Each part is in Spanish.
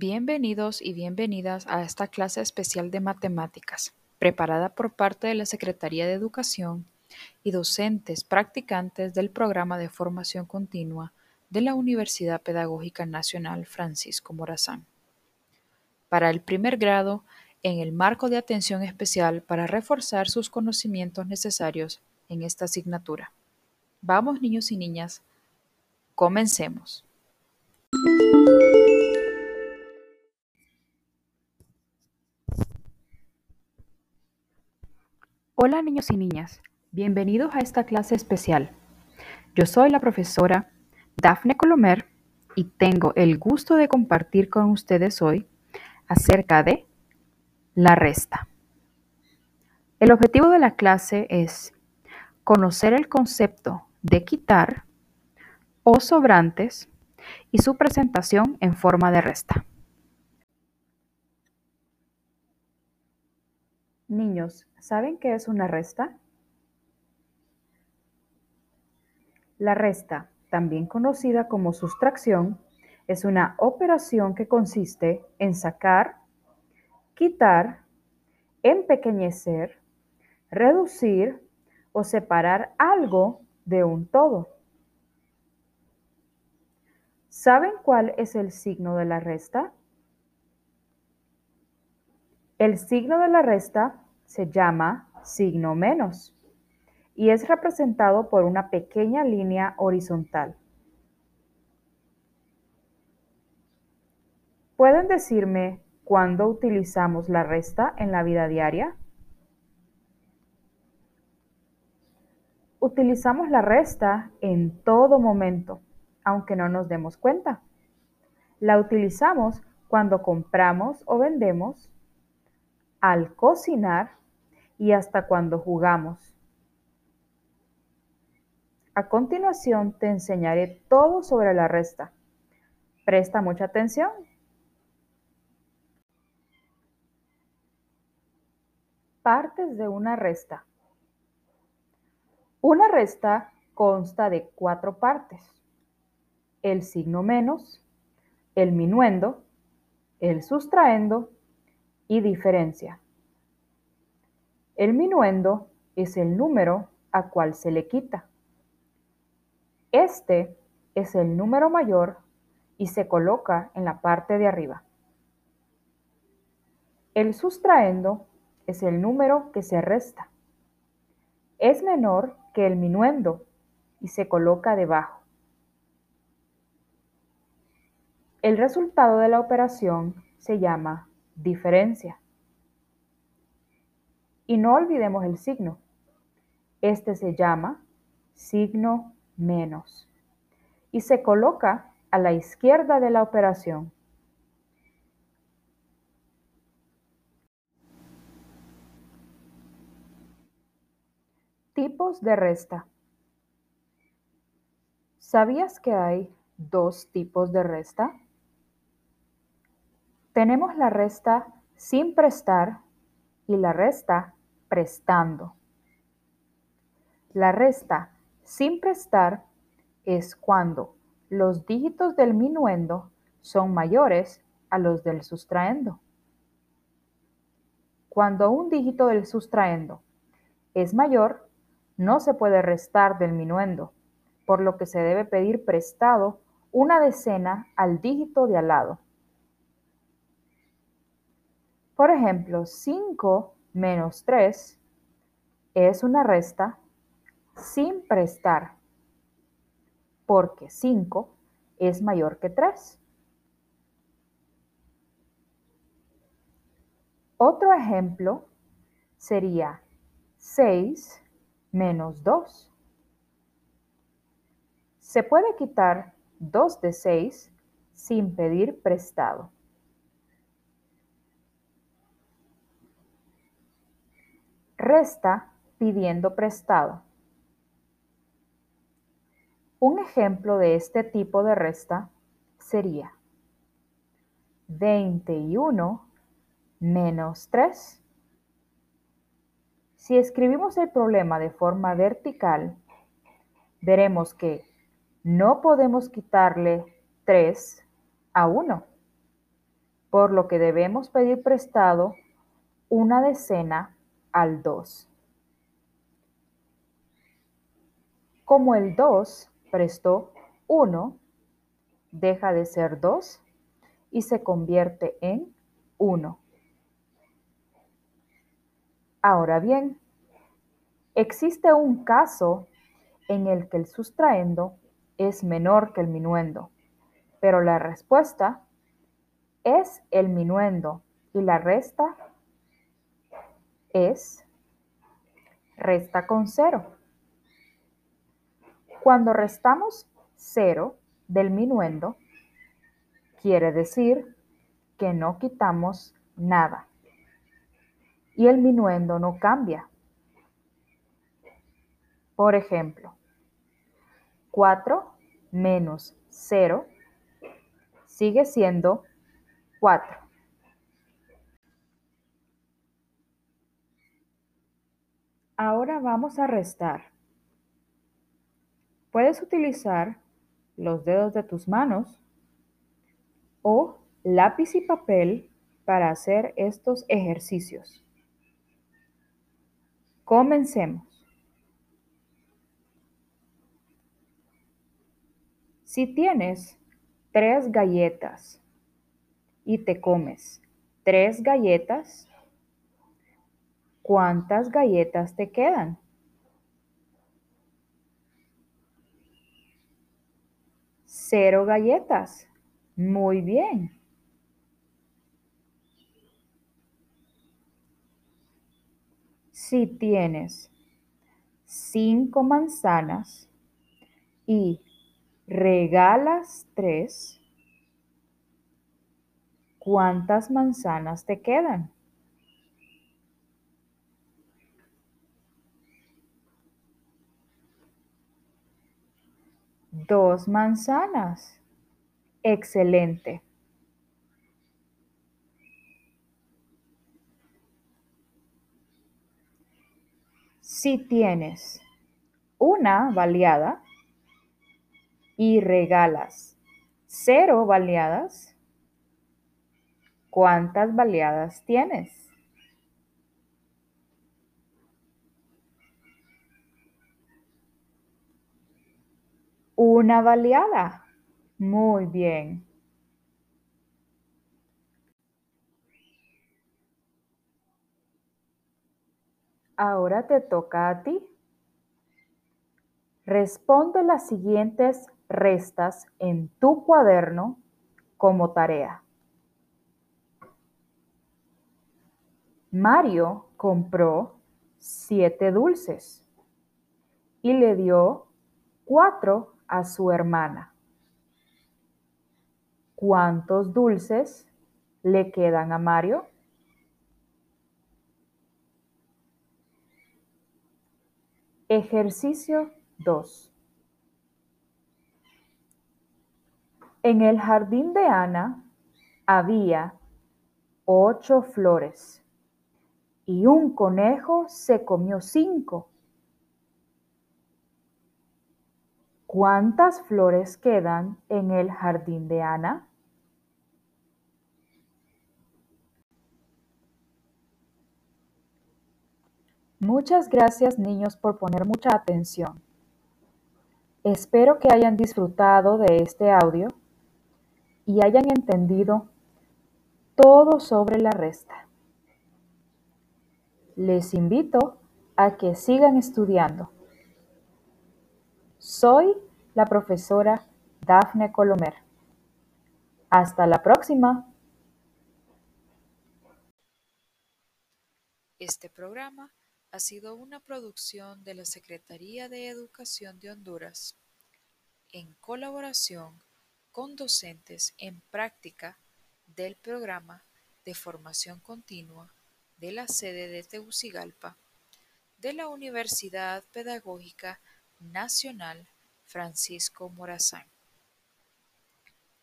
Bienvenidos y bienvenidas a esta clase especial de matemáticas, preparada por parte de la Secretaría de Educación y docentes practicantes del programa de formación continua de la Universidad Pedagógica Nacional Francisco Morazán. Para el primer grado, en el marco de atención especial para reforzar sus conocimientos necesarios en esta asignatura. Vamos, niños y niñas, comencemos. Hola niños y niñas, bienvenidos a esta clase especial. Yo soy la profesora Dafne Colomer y tengo el gusto de compartir con ustedes hoy acerca de la resta. El objetivo de la clase es conocer el concepto de quitar o sobrantes y su presentación en forma de resta. Niños, ¿saben qué es una resta? La resta, también conocida como sustracción, es una operación que consiste en sacar, quitar, empequeñecer, reducir o separar algo de un todo. ¿Saben cuál es el signo de la resta? El signo de la resta se llama signo menos y es representado por una pequeña línea horizontal. ¿Pueden decirme cuándo utilizamos la resta en la vida diaria? Utilizamos la resta en todo momento, aunque no nos demos cuenta. La utilizamos cuando compramos o vendemos al cocinar y hasta cuando jugamos. A continuación te enseñaré todo sobre la resta. Presta mucha atención. Partes de una resta. Una resta consta de cuatro partes. El signo menos, el minuendo, el sustraendo y diferencia. El minuendo es el número a cual se le quita. Este es el número mayor y se coloca en la parte de arriba. El sustraendo es el número que se resta. Es menor que el minuendo y se coloca debajo. El resultado de la operación se llama diferencia. Y no olvidemos el signo. Este se llama signo menos y se coloca a la izquierda de la operación. Tipos de resta. ¿Sabías que hay dos tipos de resta? Tenemos la resta sin prestar y la resta prestando. La resta sin prestar es cuando los dígitos del minuendo son mayores a los del sustraendo. Cuando un dígito del sustraendo es mayor, no se puede restar del minuendo, por lo que se debe pedir prestado una decena al dígito de al lado. Por ejemplo, 5 menos 3 es una resta sin prestar, porque 5 es mayor que 3. Otro ejemplo sería 6 menos 2. Se puede quitar 2 de 6 sin pedir prestado. Resta pidiendo prestado. Un ejemplo de este tipo de resta sería 21 menos 3. Si escribimos el problema de forma vertical, veremos que no podemos quitarle 3 a 1. por lo que debemos pedir prestado una decena al 2. Como el 2 prestó 1, deja de ser 2 y se convierte en 1. Ahora bien, existe un caso en el que el sustraendo es menor que el minuendo, pero la respuesta es el minuendo y la resta es resta con cero. Cuando restamos cero del minuendo, quiere decir que no quitamos nada y el minuendo no cambia. Por ejemplo, 4 menos 0 sigue siendo 4. Ahora vamos a restar. Puedes utilizar los dedos de tus manos o lápiz y papel para hacer estos ejercicios. Comencemos. Si tienes tres galletas y te comes tres galletas, ¿cuántas galletas te quedan? Cero galletas. Muy bien. si tienes cinco manzanas y regalas tres, ¿cuántas manzanas te quedan? Dos manzanas. Excelente. Si tienes una baleada y regalas cero baleadas, ¿cuántas baleadas tienes? Una baleada. Muy bien. Ahora te toca a ti. Responde las siguientes restas en tu cuaderno como tarea. Mario compró siete dulces y le dio cuatro a su hermana. ¿Cuántos dulces le quedan a Mario? Ejercicio 2. En el jardín de Ana había ocho flores y un conejo se comió cinco. ¿Cuántas flores quedan en el jardín de Ana? Muchas gracias niños por poner mucha atención. Espero que hayan disfrutado de este audio y hayan entendido todo sobre la resta. Les invito a que sigan estudiando. Soy la profesora Dafne Colomer. Hasta la próxima. Este programa ha sido una producción de la Secretaría de Educación de Honduras, en colaboración con docentes en práctica del programa de formación continua de la sede de Tegucigalpa de la Universidad Pedagógica Nacional Francisco Morazán,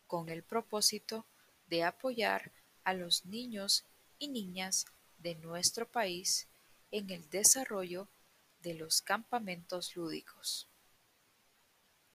con el propósito de apoyar a los niños y niñas de nuestro país en el desarrollo de los campamentos lúdicos.